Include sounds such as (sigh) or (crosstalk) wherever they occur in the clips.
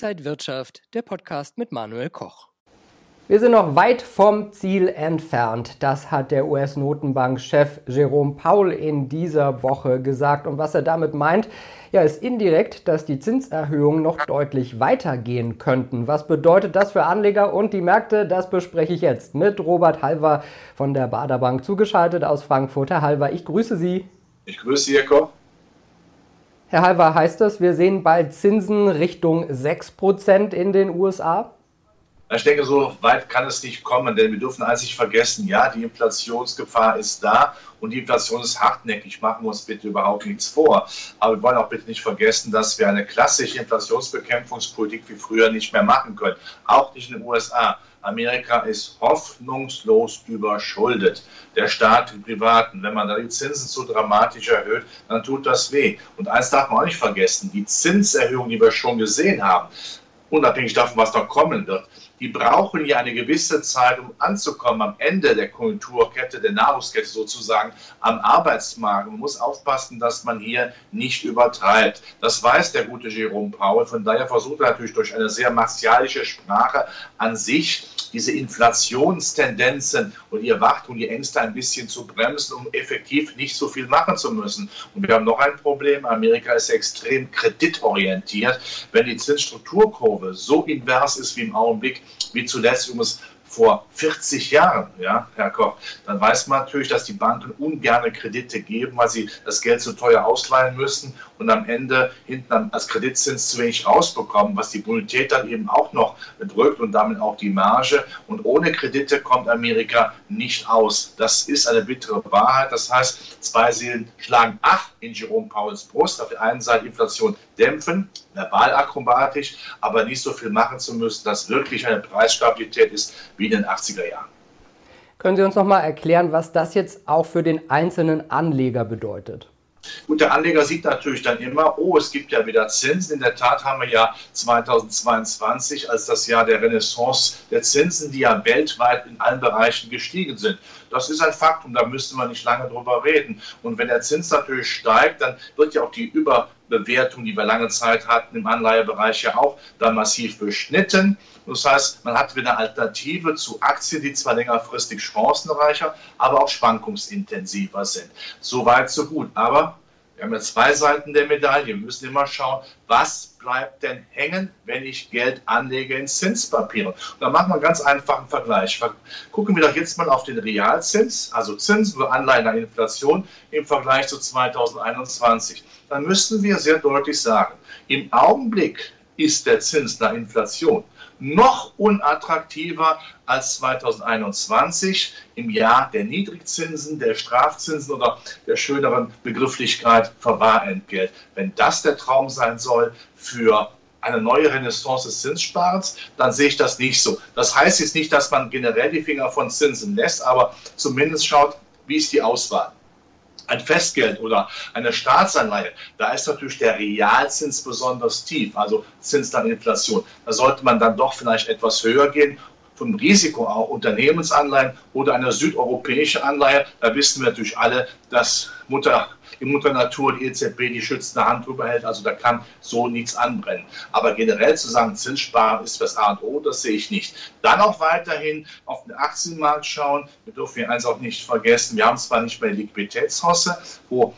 Inside Wirtschaft, der Podcast mit Manuel Koch. Wir sind noch weit vom Ziel entfernt. Das hat der US-Notenbank-Chef Jerome Powell in dieser Woche gesagt. Und was er damit meint, ja, ist indirekt, dass die Zinserhöhungen noch deutlich weitergehen könnten. Was bedeutet das für Anleger und die Märkte? Das bespreche ich jetzt mit Robert Halver von der Baderbank zugeschaltet aus Frankfurt. Herr Halver, ich grüße Sie. Ich grüße Sie, Herr Koch. Herr Halver, heißt das, wir sehen bald Zinsen Richtung 6% in den USA? Ich denke, so weit kann es nicht kommen, denn wir dürfen eins nicht vergessen, ja, die Inflationsgefahr ist da und die Inflation ist hartnäckig. Machen wir uns bitte überhaupt nichts vor. Aber wir wollen auch bitte nicht vergessen, dass wir eine klassische Inflationsbekämpfungspolitik wie früher nicht mehr machen können. Auch nicht in den USA. Amerika ist hoffnungslos überschuldet. Der Staat, die Privaten. Wenn man da die Zinsen zu dramatisch erhöht, dann tut das weh. Und eins darf man auch nicht vergessen, die Zinserhöhung, die wir schon gesehen haben, unabhängig davon, was noch kommen wird, die brauchen ja eine gewisse Zeit, um anzukommen am Ende der Konjunkturkette, der Nahrungskette sozusagen am Arbeitsmarkt. Man muss aufpassen, dass man hier nicht übertreibt. Das weiß der gute Jerome Powell. Von daher versucht er natürlich durch eine sehr martialische Sprache an sich diese Inflationstendenzen und die Erwartung, die Ängste ein bisschen zu bremsen, um effektiv nicht so viel machen zu müssen. Und wir haben noch ein Problem. Amerika ist extrem kreditorientiert. Wenn die Zinsstrukturkurve so invers ist wie im Augenblick, wie zuletzt übrigens vor 40 Jahren, ja, Herr Koch, dann weiß man natürlich, dass die Banken ungerne Kredite geben, weil sie das Geld zu teuer ausleihen müssen und am Ende hinten als Kreditzins zu wenig rausbekommen, was die Bonität dann eben auch noch drückt und damit auch die Marge. Und ohne Kredite kommt Amerika nicht aus. Das ist eine bittere Wahrheit. Das heißt, zwei Seelen schlagen acht in Jerome Powells Brust. Auf der einen Seite Inflation dämpfen, verbal akrobatisch, aber nicht so viel machen zu müssen, dass wirklich eine Preisstabilität ist wie in den 80er Jahren. Können Sie uns noch mal erklären, was das jetzt auch für den einzelnen Anleger bedeutet? Gut, der Anleger sieht natürlich dann immer, oh, es gibt ja wieder Zinsen. In der Tat haben wir ja 2022 als das Jahr der Renaissance der Zinsen, die ja weltweit in allen Bereichen gestiegen sind. Das ist ein Faktum, da müsste man nicht lange drüber reden. Und wenn der Zins natürlich steigt, dann wird ja auch die Überbewertung, die wir lange Zeit hatten im Anleihebereich ja auch dann massiv beschnitten. Das heißt, man hat wieder eine Alternative zu Aktien, die zwar längerfristig chancenreicher, aber auch schwankungsintensiver sind. So weit, so gut. Aber wir haben ja zwei Seiten der Medaille. Wir müssen immer schauen, was bleibt denn hängen, wenn ich Geld anlege in Zinspapiere. Und da machen wir einen ganz einfachen Vergleich. Gucken wir doch jetzt mal auf den Realzins, also Zinsen oder Anleihen an Inflation im Vergleich zu 2021. Dann müssten wir sehr deutlich sagen, im Augenblick ist der Zins nach Inflation noch unattraktiver als 2021 im Jahr der Niedrigzinsen, der Strafzinsen oder der schöneren Begrifflichkeit Verwahrentgelt. Wenn das der Traum sein soll für eine neue Renaissance des Zinssparens, dann sehe ich das nicht so. Das heißt jetzt nicht, dass man generell die Finger von Zinsen lässt, aber zumindest schaut, wie ist die Auswahl ein Festgeld oder eine Staatsanleihe, da ist natürlich der Realzins besonders tief, also Zins dann Inflation. Da sollte man dann doch vielleicht etwas höher gehen vom Risiko auch Unternehmensanleihen oder eine südeuropäische Anleihe. Da wissen wir natürlich alle, dass Mutter, die Mutter Natur, die EZB, die schützende Hand drüber hält. Also da kann so nichts anbrennen. Aber generell zu sagen, Zinssparen ist das A und O, das sehe ich nicht. Dann auch weiterhin auf den Aktienmarkt schauen. Wir dürfen hier eins auch nicht vergessen. Wir haben zwar nicht mehr Liquiditätshosse, wo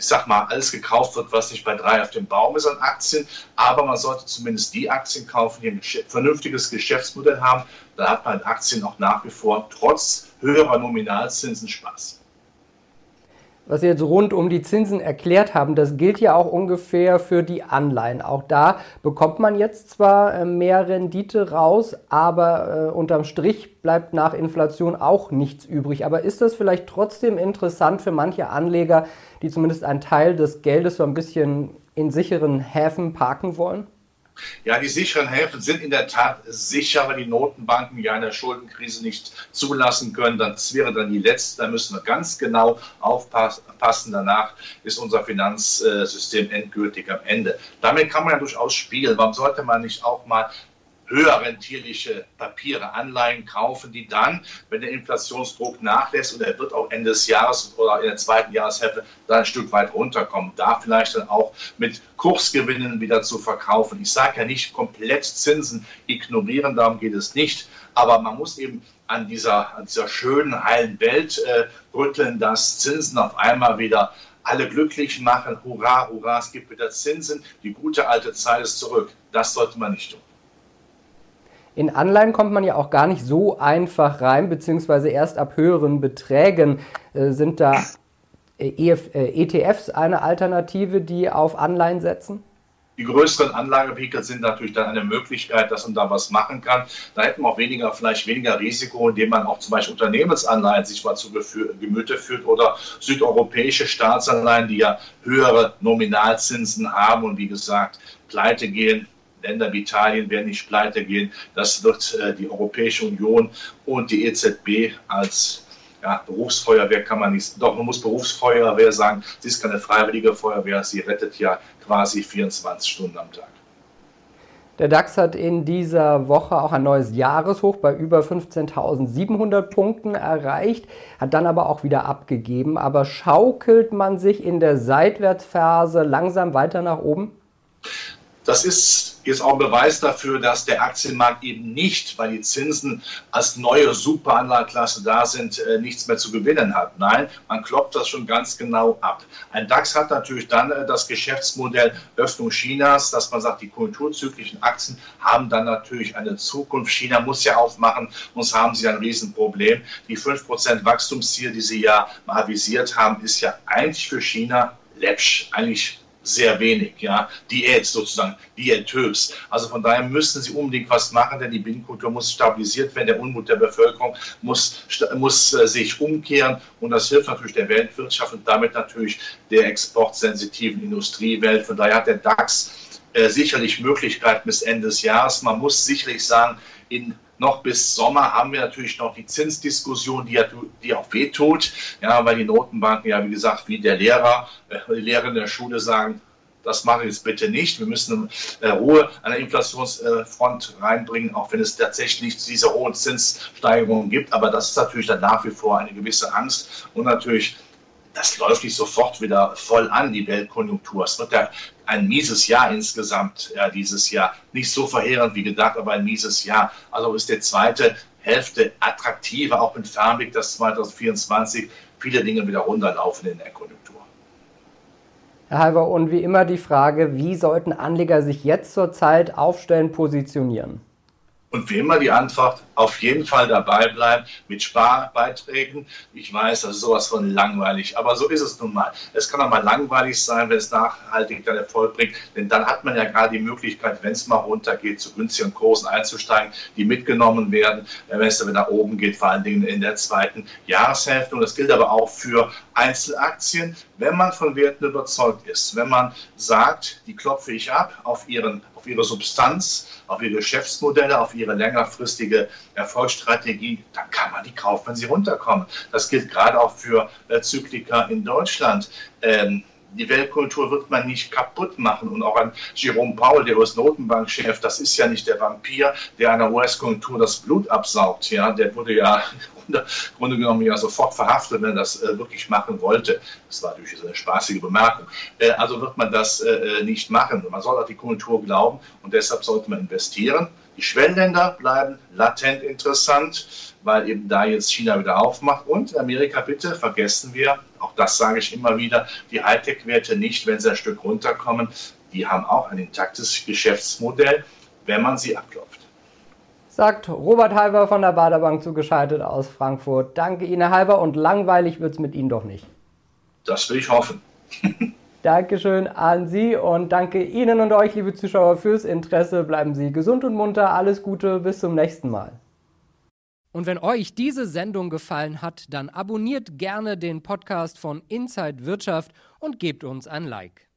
ich sag mal, alles gekauft wird, was nicht bei drei auf dem Baum ist an Aktien. Aber man sollte zumindest die Aktien kaufen, die ein vernünftiges Geschäftsmodell haben. Da hat man Aktien auch nach wie vor trotz höherer Nominalzinsen Spaß was Sie jetzt rund um die Zinsen erklärt haben, das gilt ja auch ungefähr für die Anleihen. Auch da bekommt man jetzt zwar äh, mehr Rendite raus, aber äh, unterm Strich bleibt nach Inflation auch nichts übrig. Aber ist das vielleicht trotzdem interessant für manche Anleger, die zumindest einen Teil des Geldes so ein bisschen in sicheren Häfen parken wollen? Ja, die sicheren Häfen sind in der Tat sicher, weil die Notenbanken ja eine Schuldenkrise nicht zulassen können. Das wäre dann die letzte. Da müssen wir ganz genau aufpassen. Danach ist unser Finanzsystem endgültig am Ende. Damit kann man ja durchaus spielen. Warum sollte man nicht auch mal höher rentierliche Papiere, Anleihen kaufen, die dann, wenn der Inflationsdruck nachlässt und er wird auch Ende des Jahres oder in der zweiten Jahreshälfte dann ein Stück weit runterkommen, da vielleicht dann auch mit Kursgewinnen wieder zu verkaufen. Ich sage ja nicht komplett Zinsen ignorieren, darum geht es nicht, aber man muss eben an dieser, an dieser schönen, heilen Welt äh, rütteln, dass Zinsen auf einmal wieder alle glücklich machen. Hurra, hurra, es gibt wieder Zinsen. Die gute alte Zeit ist zurück. Das sollte man nicht tun. In Anleihen kommt man ja auch gar nicht so einfach rein, beziehungsweise erst ab höheren Beträgen äh, sind da EF, äh, ETFs eine Alternative, die auf Anleihen setzen? Die größeren Anlagevehikel sind natürlich dann eine Möglichkeit, dass man da was machen kann. Da hätten wir auch weniger, vielleicht weniger Risiko, indem man auch zum Beispiel Unternehmensanleihen sich mal zu Gemüte führt oder südeuropäische Staatsanleihen, die ja höhere Nominalzinsen haben und wie gesagt, pleite gehen, Länder wie Italien werden nicht pleite gehen. Das wird äh, die Europäische Union und die EZB als ja, Berufsfeuerwehr kann man nicht, doch man muss Berufsfeuerwehr sagen, sie ist keine freiwillige Feuerwehr, sie rettet ja quasi 24 Stunden am Tag. Der DAX hat in dieser Woche auch ein neues Jahreshoch bei über 15.700 Punkten erreicht, hat dann aber auch wieder abgegeben. Aber schaukelt man sich in der Seitwärtsphase langsam weiter nach oben? Das ist jetzt auch ein Beweis dafür, dass der Aktienmarkt eben nicht, weil die Zinsen als neue Superanlageklasse da sind, äh, nichts mehr zu gewinnen hat. Nein, man kloppt das schon ganz genau ab. Ein DAX hat natürlich dann äh, das Geschäftsmodell Öffnung Chinas, dass man sagt, die konjunkturzyklischen Aktien haben dann natürlich eine Zukunft. China muss ja aufmachen, sonst haben sie ein Riesenproblem. Die 5% Wachstumsziel, die sie ja mal avisiert haben, ist ja eigentlich für China läppsch, eigentlich sehr wenig, ja, Diät sozusagen, diätös. Also von daher müssen sie unbedingt was machen, denn die Binnenkultur muss stabilisiert werden, der Unmut der Bevölkerung muss, muss äh, sich umkehren und das hilft natürlich der Weltwirtschaft und damit natürlich der exportsensitiven Industriewelt. Von daher hat der DAX äh, sicherlich Möglichkeiten bis Ende des Jahres. Man muss sicherlich sagen, in noch bis Sommer haben wir natürlich noch die Zinsdiskussion, die, die auch wehtut, ja, weil die Notenbanken ja, wie gesagt, wie der Lehrer, äh, die Lehrer in der Schule sagen, das mache ich jetzt bitte nicht. Wir müssen äh, Ruhe an der Inflationsfront reinbringen, auch wenn es tatsächlich diese hohen Zinssteigerungen gibt. Aber das ist natürlich dann nach wie vor eine gewisse Angst und natürlich das läuft nicht sofort wieder voll an, die Weltkonjunktur. Es wird ja ein mieses Jahr insgesamt ja, dieses Jahr. Nicht so verheerend wie gedacht, aber ein mieses Jahr. Also ist die zweite Hälfte attraktiver, auch mit Fernblick, dass 2024 viele Dinge wieder runterlaufen in der Konjunktur. Herr Halber, und wie immer die Frage, wie sollten Anleger sich jetzt zur Zeit aufstellen, positionieren? Und wie immer die Antwort, auf jeden Fall dabei bleiben mit Sparbeiträgen. Ich weiß, das ist sowas von langweilig, aber so ist es nun mal. Es kann auch mal langweilig sein, wenn es nachhaltig dann Erfolg bringt, denn dann hat man ja gerade die Möglichkeit, wenn es mal runtergeht, zu günstigen Kursen einzusteigen, die mitgenommen werden, wenn es dann nach oben geht, vor allen Dingen in der zweiten Jahreshälfte. Und das gilt aber auch für Einzelaktien, wenn man von Werten überzeugt ist, wenn man sagt, die klopfe ich ab auf ihren auf ihre Substanz, auf ihre Geschäftsmodelle, auf ihre längerfristige Erfolgsstrategie, dann kann man die kaufen, wenn sie runterkommen. Das gilt gerade auch für äh, Zyklika in Deutschland. Ähm, die Weltkultur wird man nicht kaputt machen. Und auch an Jerome Powell, der US-Notenbankchef, das ist ja nicht der Vampir, der einer US-Konjunktur das Blut absaugt. Ja, der wurde ja (laughs) im Grunde genommen ja sofort verhaftet, wenn er das äh, wirklich machen wollte. Das war natürlich eine spaßige Bemerkung. Äh, also wird man das äh, äh nicht machen. Man soll auch die Konjunktur glauben und deshalb sollte man investieren. Die Schwellenländer bleiben latent interessant, weil eben da jetzt China wieder aufmacht. Und Amerika, bitte vergessen wir, auch das sage ich immer wieder, die Hightech-Werte nicht, wenn sie ein Stück runterkommen. Die haben auch ein intaktes Geschäftsmodell, wenn man sie abklopft. Sagt Robert Halber von der Baderbank zugeschaltet aus Frankfurt. Danke Ihnen, Halber, und langweilig wird es mit Ihnen doch nicht. Das will ich hoffen. (laughs) Dankeschön an Sie und danke Ihnen und euch, liebe Zuschauer, fürs Interesse. Bleiben Sie gesund und munter. Alles Gute, bis zum nächsten Mal. Und wenn euch diese Sendung gefallen hat, dann abonniert gerne den Podcast von Inside Wirtschaft und gebt uns ein Like.